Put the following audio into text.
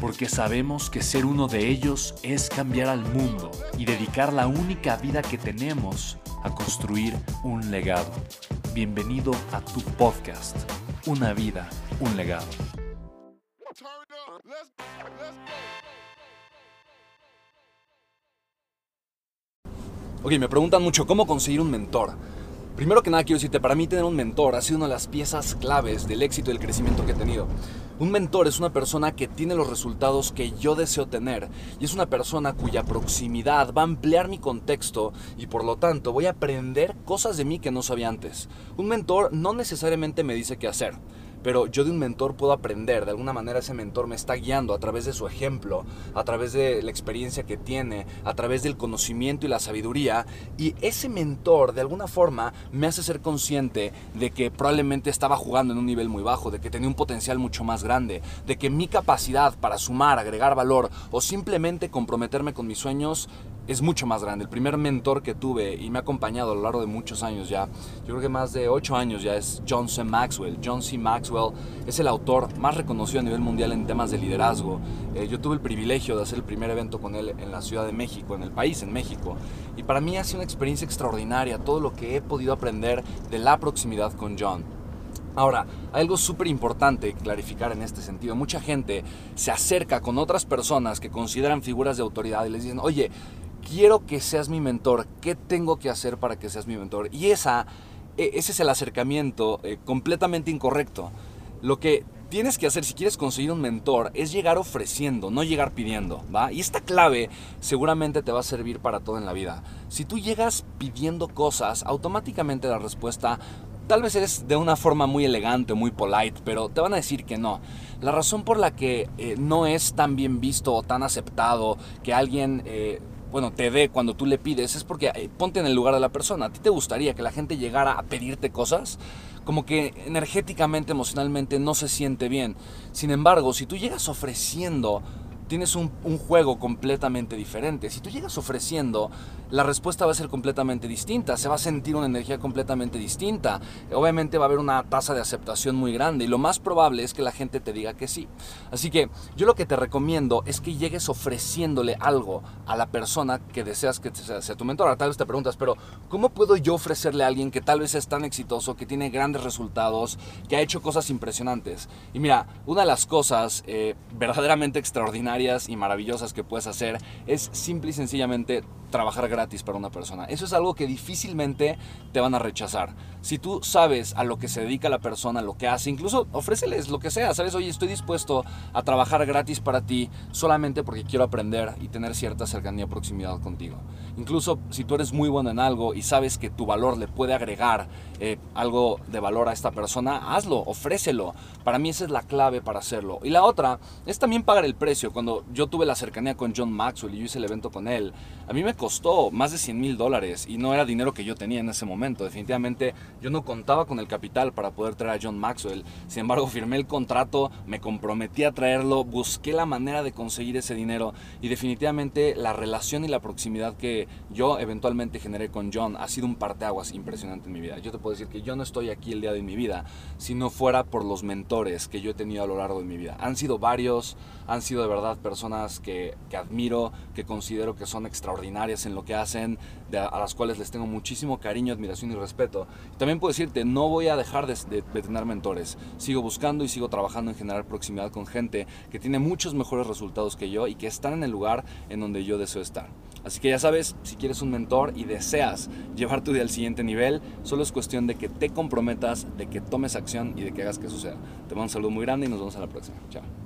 porque sabemos que ser uno de ellos es cambiar al mundo y dedicar la única vida que tenemos a construir un legado. Bienvenido a tu podcast, Una vida, un legado. Ok, me preguntan mucho cómo conseguir un mentor. Primero que nada quiero decirte, para mí tener un mentor ha sido una de las piezas claves del éxito y del crecimiento que he tenido. Un mentor es una persona que tiene los resultados que yo deseo tener y es una persona cuya proximidad va a ampliar mi contexto y por lo tanto voy a aprender cosas de mí que no sabía antes. Un mentor no necesariamente me dice qué hacer pero yo de un mentor puedo aprender, de alguna manera ese mentor me está guiando a través de su ejemplo, a través de la experiencia que tiene, a través del conocimiento y la sabiduría, y ese mentor de alguna forma me hace ser consciente de que probablemente estaba jugando en un nivel muy bajo, de que tenía un potencial mucho más grande, de que mi capacidad para sumar, agregar valor o simplemente comprometerme con mis sueños es mucho más grande. El primer mentor que tuve y me ha acompañado a lo largo de muchos años ya, yo creo que más de 8 años ya, es John C. Maxwell. John C. Maxwell es el autor más reconocido a nivel mundial en temas de liderazgo. Eh, yo tuve el privilegio de hacer el primer evento con él en la Ciudad de México, en el país, en México. Y para mí ha sido una experiencia extraordinaria todo lo que he podido aprender de la proximidad con John. Ahora, hay algo súper importante clarificar en este sentido. Mucha gente se acerca con otras personas que consideran figuras de autoridad y les dicen, oye, quiero que seas mi mentor, ¿qué tengo que hacer para que seas mi mentor? Y esa, e, ese es el acercamiento eh, completamente incorrecto. Lo que tienes que hacer si quieres conseguir un mentor es llegar ofreciendo, no llegar pidiendo, ¿va? Y esta clave seguramente te va a servir para todo en la vida. Si tú llegas pidiendo cosas, automáticamente la respuesta tal vez es de una forma muy elegante, muy polite, pero te van a decir que no. La razón por la que eh, no es tan bien visto o tan aceptado que alguien... Eh, bueno, te dé cuando tú le pides, es porque eh, ponte en el lugar de la persona. ¿A ti te gustaría que la gente llegara a pedirte cosas? Como que energéticamente, emocionalmente no se siente bien. Sin embargo, si tú llegas ofreciendo tienes un, juego completamente diferente. Si tú llegas ofreciendo, la respuesta va a ser completamente distinta, se va a sentir una energía completamente distinta. Obviamente va a haber una tasa de aceptación muy grande y lo más probable es que la gente te diga que sí. Así que yo lo que te recomiendo es que llegues ofreciéndole algo a la persona que deseas que sea, tu mentor. Tal vez te preguntas, pero ¿cómo puedo yo ofrecerle a alguien que tal vez es tan exitoso, que tiene grandes resultados, que ha hecho cosas impresionantes? Y mira, una de las cosas eh, verdaderamente extraordinarias y maravillosas que puedes hacer es simple y sencillamente trabajar gratis para una persona. Eso es algo que difícilmente te van a rechazar. Si tú sabes a lo que se dedica la persona, lo que hace, incluso ofréceles lo que sea, sabes, oye, estoy dispuesto a trabajar gratis para ti solamente porque quiero aprender y tener cierta cercanía, proximidad contigo. Incluso si tú eres muy bueno en algo y sabes que tu valor le puede agregar eh, algo de valor a esta persona, hazlo, ofrécelo. Para mí esa es la clave para hacerlo. Y la otra es también pagar el precio. Yo tuve la cercanía con John Maxwell y yo hice el evento con él, a mí me costó más de 100 mil dólares y no era dinero que yo tenía en ese momento. Definitivamente yo no contaba con el capital para poder traer a John Maxwell. Sin embargo, firmé el contrato, me comprometí a traerlo, busqué la manera de conseguir ese dinero y definitivamente la relación y la proximidad que yo eventualmente generé con John ha sido un parteaguas impresionante en mi vida. Yo te puedo decir que yo no estoy aquí el día de mi vida si no fuera por los mentores que yo he tenido a lo largo de mi vida. Han sido varios, han sido de verdad personas que, que admiro, que considero que son extraordinarias en lo que hacen, a las cuales les tengo muchísimo cariño, admiración y respeto. También puedo decirte, no voy a dejar de, de tener mentores. Sigo buscando y sigo trabajando en generar proximidad con gente que tiene muchos mejores resultados que yo y que están en el lugar en donde yo deseo estar. Así que ya sabes, si quieres un mentor y deseas llevar tu vida al siguiente nivel, solo es cuestión de que te comprometas, de que tomes acción y de que hagas que suceda. Te mando un saludo muy grande y nos vemos a la próxima. Chao.